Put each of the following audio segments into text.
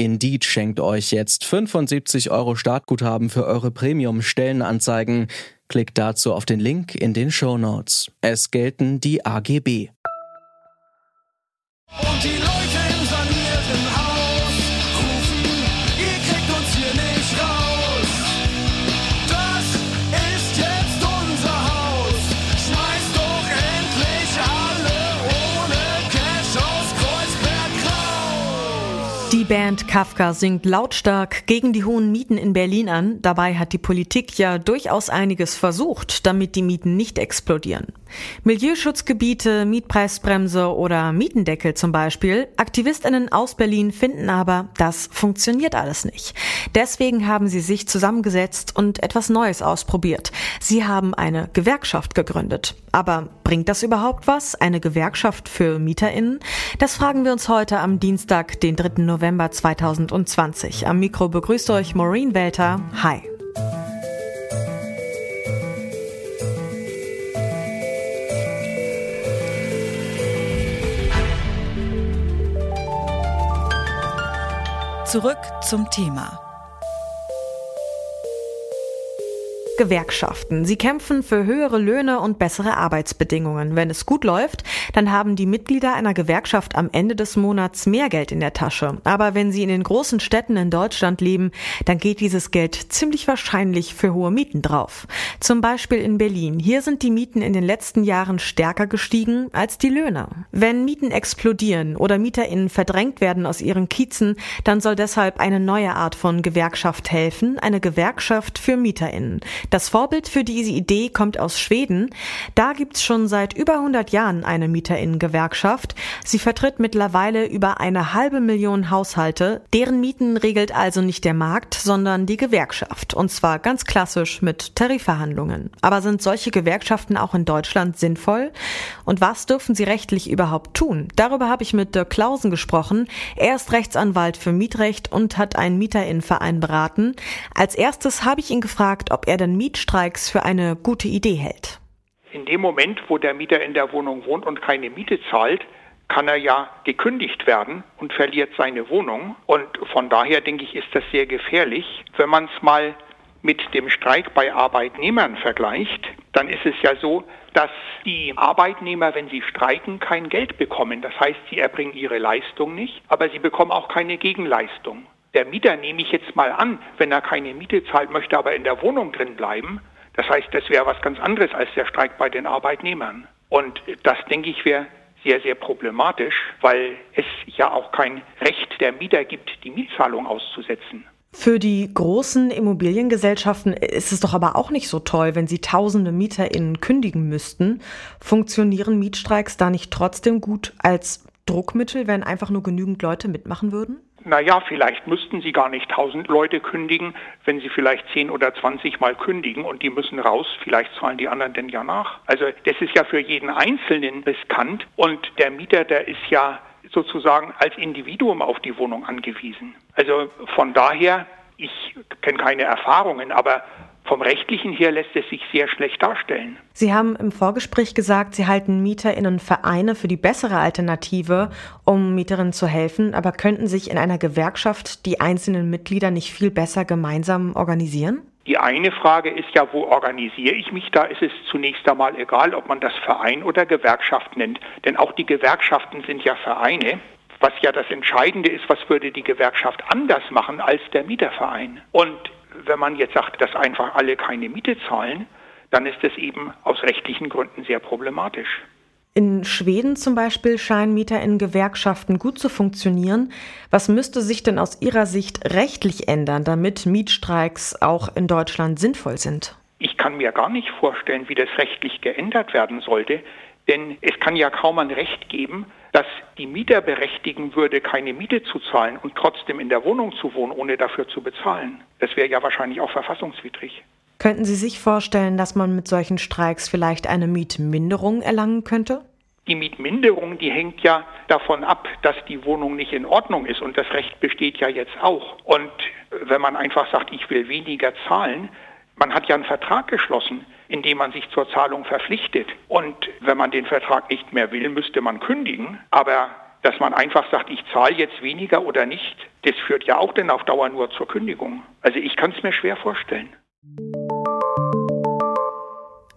Indeed schenkt euch jetzt 75 Euro Startguthaben für eure Premium-Stellenanzeigen. Klickt dazu auf den Link in den Show Notes. Es gelten die AGB. Und die Leute im sanierten Haus rufen, ihr kriegt uns hier nicht raus. Das ist jetzt unser Haus. Schmeißt doch endlich alle ohne Cash aus Kreuzberg raus. Die Band Kafka singt lautstark gegen die hohen Mieten in Berlin an. Dabei hat die Politik ja durchaus einiges versucht, damit die Mieten nicht explodieren. Milieuschutzgebiete, Mietpreisbremse oder Mietendeckel zum Beispiel. Aktivistinnen aus Berlin finden aber, das funktioniert alles nicht. Deswegen haben sie sich zusammengesetzt und etwas Neues ausprobiert. Sie haben eine Gewerkschaft gegründet. Aber bringt das überhaupt was? Eine Gewerkschaft für MieterInnen? Das fragen wir uns heute am Dienstag, den 3. November 2020. Am Mikro begrüßt euch Maureen Welter. Hi. Zurück zum Thema. Gewerkschaften. Sie kämpfen für höhere Löhne und bessere Arbeitsbedingungen. Wenn es gut läuft, dann haben die Mitglieder einer Gewerkschaft am Ende des Monats mehr Geld in der Tasche. Aber wenn sie in den großen Städten in Deutschland leben, dann geht dieses Geld ziemlich wahrscheinlich für hohe Mieten drauf. Zum Beispiel in Berlin. Hier sind die Mieten in den letzten Jahren stärker gestiegen als die Löhne. Wenn Mieten explodieren oder MieterInnen verdrängt werden aus ihren Kiezen, dann soll deshalb eine neue Art von Gewerkschaft helfen, eine Gewerkschaft für MieterInnen. Das Vorbild für diese Idee kommt aus Schweden. Da gibt's schon seit über 100 Jahren eine Mieterinnengewerkschaft. Sie vertritt mittlerweile über eine halbe Million Haushalte. Deren Mieten regelt also nicht der Markt, sondern die Gewerkschaft. Und zwar ganz klassisch mit Tarifverhandlungen. Aber sind solche Gewerkschaften auch in Deutschland sinnvoll? Und was dürfen sie rechtlich überhaupt tun? Darüber habe ich mit Dirk Klausen gesprochen. Er ist Rechtsanwalt für Mietrecht und hat einen Mieterinnenverein beraten. Als erstes habe ich ihn gefragt, ob er denn Mietstreiks für eine gute Idee hält. In dem Moment, wo der Mieter in der Wohnung wohnt und keine Miete zahlt, kann er ja gekündigt werden und verliert seine Wohnung. Und von daher denke ich, ist das sehr gefährlich. Wenn man es mal mit dem Streik bei Arbeitnehmern vergleicht, dann ist es ja so, dass die Arbeitnehmer, wenn sie streiken, kein Geld bekommen. Das heißt, sie erbringen ihre Leistung nicht, aber sie bekommen auch keine Gegenleistung. Der Mieter nehme ich jetzt mal an, wenn er keine Miete zahlt, möchte aber in der Wohnung drin bleiben. Das heißt, das wäre was ganz anderes als der Streik bei den Arbeitnehmern. Und das, denke ich, wäre sehr, sehr problematisch, weil es ja auch kein Recht der Mieter gibt, die Mietzahlung auszusetzen. Für die großen Immobiliengesellschaften ist es doch aber auch nicht so toll, wenn sie tausende MieterInnen kündigen müssten. Funktionieren Mietstreiks da nicht trotzdem gut als Druckmittel, wenn einfach nur genügend Leute mitmachen würden? Naja, vielleicht müssten Sie gar nicht 1000 Leute kündigen, wenn Sie vielleicht 10 oder 20 Mal kündigen und die müssen raus, vielleicht zahlen die anderen denn ja nach. Also das ist ja für jeden Einzelnen riskant und der Mieter, der ist ja sozusagen als Individuum auf die Wohnung angewiesen. Also von daher, ich kenne keine Erfahrungen, aber vom rechtlichen her lässt es sich sehr schlecht darstellen. Sie haben im Vorgespräch gesagt, Sie halten MieterInnenvereine für die bessere Alternative, um Mieterinnen zu helfen, aber könnten sich in einer Gewerkschaft die einzelnen Mitglieder nicht viel besser gemeinsam organisieren? Die eine Frage ist ja, wo organisiere ich mich? Da ist es zunächst einmal egal, ob man das Verein oder Gewerkschaft nennt. Denn auch die Gewerkschaften sind ja Vereine. Was ja das Entscheidende ist, was würde die Gewerkschaft anders machen als der Mieterverein? Und wenn man jetzt sagt, dass einfach alle keine Miete zahlen, dann ist es eben aus rechtlichen Gründen sehr problematisch. In Schweden zum Beispiel scheinen Mieter in Gewerkschaften gut zu funktionieren. Was müsste sich denn aus Ihrer Sicht rechtlich ändern, damit Mietstreiks auch in Deutschland sinnvoll sind? Ich kann mir gar nicht vorstellen, wie das rechtlich geändert werden sollte, denn es kann ja kaum ein Recht geben, das die Mieter berechtigen würde, keine Miete zu zahlen und trotzdem in der Wohnung zu wohnen, ohne dafür zu bezahlen. Das wäre ja wahrscheinlich auch verfassungswidrig. Könnten Sie sich vorstellen, dass man mit solchen Streiks vielleicht eine Mietminderung erlangen könnte? Die Mietminderung, die hängt ja davon ab, dass die Wohnung nicht in Ordnung ist. Und das Recht besteht ja jetzt auch. Und wenn man einfach sagt, ich will weniger zahlen, man hat ja einen Vertrag geschlossen, in dem man sich zur Zahlung verpflichtet. Und wenn man den Vertrag nicht mehr will, müsste man kündigen. Aber dass man einfach sagt, ich zahle jetzt weniger oder nicht, das führt ja auch dann auf Dauer nur zur Kündigung. Also ich kann es mir schwer vorstellen.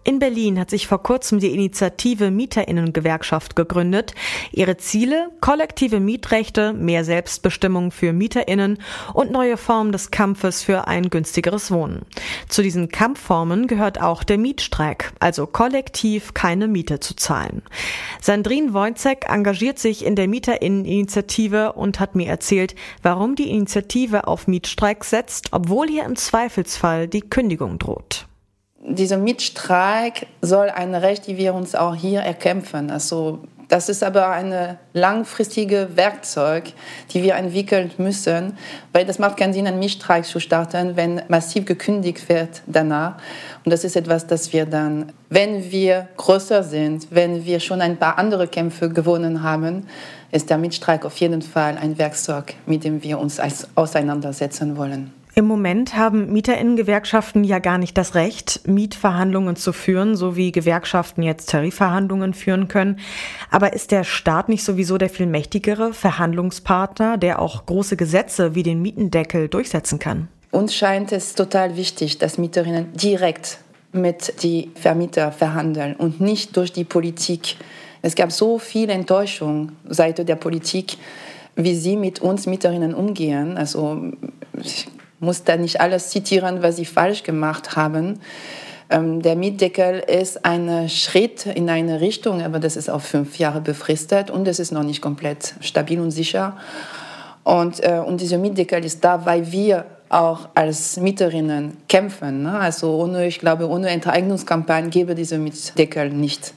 In Berlin hat sich vor kurzem die Initiative Mieterinnengewerkschaft gegründet. Ihre Ziele? Kollektive Mietrechte, mehr Selbstbestimmung für Mieterinnen und neue Formen des Kampfes für ein günstigeres Wohnen. Zu diesen Kampfformen gehört auch der Mietstreik, also kollektiv keine Miete zu zahlen. Sandrine Wojcek engagiert sich in der Mieterinneninitiative und hat mir erzählt, warum die Initiative auf Mietstreik setzt, obwohl hier im Zweifelsfall die Kündigung droht dieser Mitstreik soll ein Recht, die wir uns auch hier erkämpfen. Also das ist aber ein langfristiges Werkzeug, die wir entwickeln müssen, weil das macht keinen Sinn, einen Mietstreik zu starten, wenn massiv gekündigt wird danach. Und das ist etwas, das wir dann, wenn wir größer sind, wenn wir schon ein paar andere Kämpfe gewonnen haben, ist der Mietstreik auf jeden Fall ein Werkzeug, mit dem wir uns auseinandersetzen wollen. Im Moment haben Mieterinnengewerkschaften ja gar nicht das Recht, Mietverhandlungen zu führen, so wie Gewerkschaften jetzt Tarifverhandlungen führen können. Aber ist der Staat nicht sowieso der viel mächtigere Verhandlungspartner, der auch große Gesetze wie den Mietendeckel durchsetzen kann? Uns scheint es total wichtig, dass Mieterinnen direkt mit die Vermieter verhandeln und nicht durch die Politik. Es gab so viel Enttäuschung seitens der Politik, wie sie mit uns Mieterinnen umgehen. Also muss da nicht alles zitieren, was sie falsch gemacht haben. Ähm, der Mietdeckel ist ein Schritt in eine Richtung, aber das ist auf fünf Jahre befristet und es ist noch nicht komplett stabil und sicher. Und, äh, und dieser Mietdeckel ist da, weil wir auch als Mieterinnen kämpfen. Ne? Also ohne, ich glaube, ohne Enteignungskampagne gäbe dieser Mietdeckel nicht.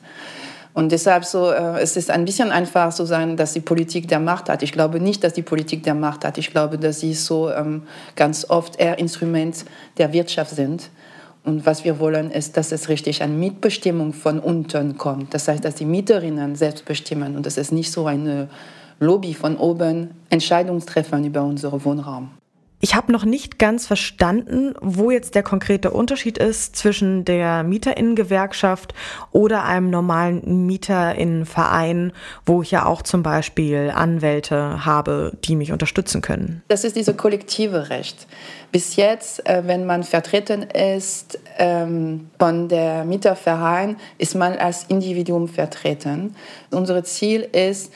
Und deshalb so, äh, es ist ein bisschen einfach zu sagen, dass die Politik der Macht hat. Ich glaube nicht, dass die Politik der Macht hat. Ich glaube, dass sie so ähm, ganz oft eher Instrument der Wirtschaft sind. Und was wir wollen, ist, dass es richtig eine Mitbestimmung von unten kommt. Das heißt, dass die Mieterinnen selbst bestimmen und dass es nicht so eine Lobby von oben Entscheidungen treffen über unseren Wohnraum. Ich habe noch nicht ganz verstanden, wo jetzt der konkrete Unterschied ist zwischen der Mieterinnengewerkschaft oder einem normalen Mieterinnenverein, wo ich ja auch zum Beispiel Anwälte habe, die mich unterstützen können. Das ist dieses kollektive Recht. Bis jetzt, äh, wenn man vertreten ist ähm, von der Mieterverein, ist man als Individuum vertreten. Unser Ziel ist,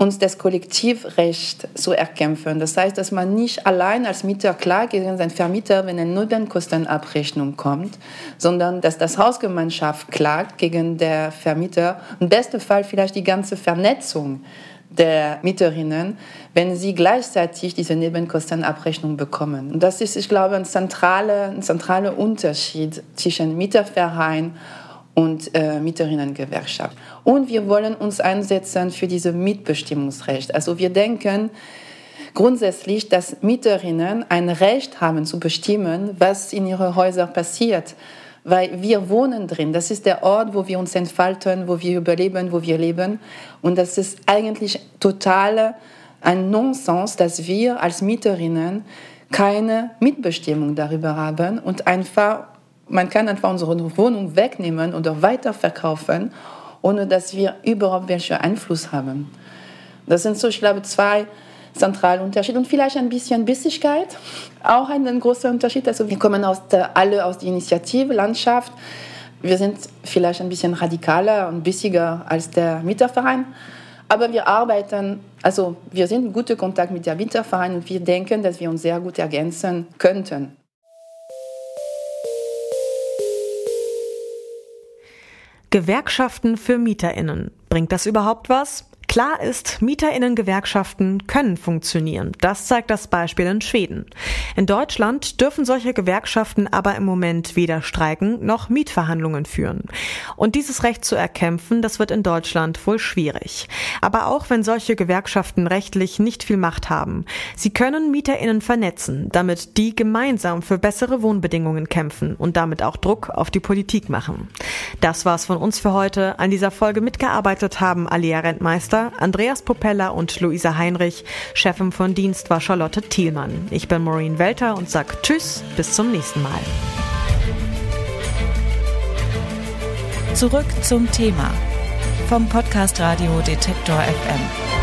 uns das Kollektivrecht zu erkämpfen. Das heißt, dass man nicht allein als Mieter klagt gegen seinen Vermieter, wenn eine Nebenkostenabrechnung kommt, sondern dass das Hausgemeinschaft klagt gegen der Vermieter. Im besten Fall vielleicht die ganze Vernetzung der Mieterinnen, wenn sie gleichzeitig diese Nebenkostenabrechnung bekommen. Und das ist, ich glaube, ein zentraler, ein zentraler Unterschied zwischen Mieterverein und äh, Mieterinnengewerkschaft. Und wir wollen uns einsetzen für dieses Mitbestimmungsrecht. Also wir denken grundsätzlich, dass Mieterinnen ein Recht haben zu bestimmen, was in ihren Häusern passiert. Weil wir wohnen drin. Das ist der Ort, wo wir uns entfalten, wo wir überleben, wo wir leben. Und das ist eigentlich total ein Nonsens, dass wir als Mieterinnen keine Mitbestimmung darüber haben und einfach man kann einfach unsere Wohnung wegnehmen oder weiterverkaufen, ohne dass wir überhaupt welchen Einfluss haben. Das sind so, ich glaube, zwei zentrale Unterschiede und vielleicht ein bisschen Bissigkeit, auch ein großer Unterschied. Also wir kommen aus der, alle aus der Initiative Landschaft. Wir sind vielleicht ein bisschen radikaler und bissiger als der Mieterverein, aber wir arbeiten, also wir sind in gutem Kontakt mit der Mieterverein und wir denken, dass wir uns sehr gut ergänzen könnten. Gewerkschaften für Mieterinnen. Bringt das überhaupt was? Klar ist, Mieterinnen-Gewerkschaften können funktionieren. Das zeigt das Beispiel in Schweden. In Deutschland dürfen solche Gewerkschaften aber im Moment weder streiken noch Mietverhandlungen führen. Und dieses Recht zu erkämpfen, das wird in Deutschland wohl schwierig. Aber auch wenn solche Gewerkschaften rechtlich nicht viel Macht haben, sie können Mieterinnen vernetzen, damit die gemeinsam für bessere Wohnbedingungen kämpfen und damit auch Druck auf die Politik machen. Das war's von uns für heute. An dieser Folge mitgearbeitet haben Alia Rentmeister, Andreas Popella und Luisa Heinrich. Chefin von Dienst war Charlotte Thielmann. Ich bin Maureen Welter und sag Tschüss, bis zum nächsten Mal. Zurück zum Thema vom Podcast Radio Detektor FM.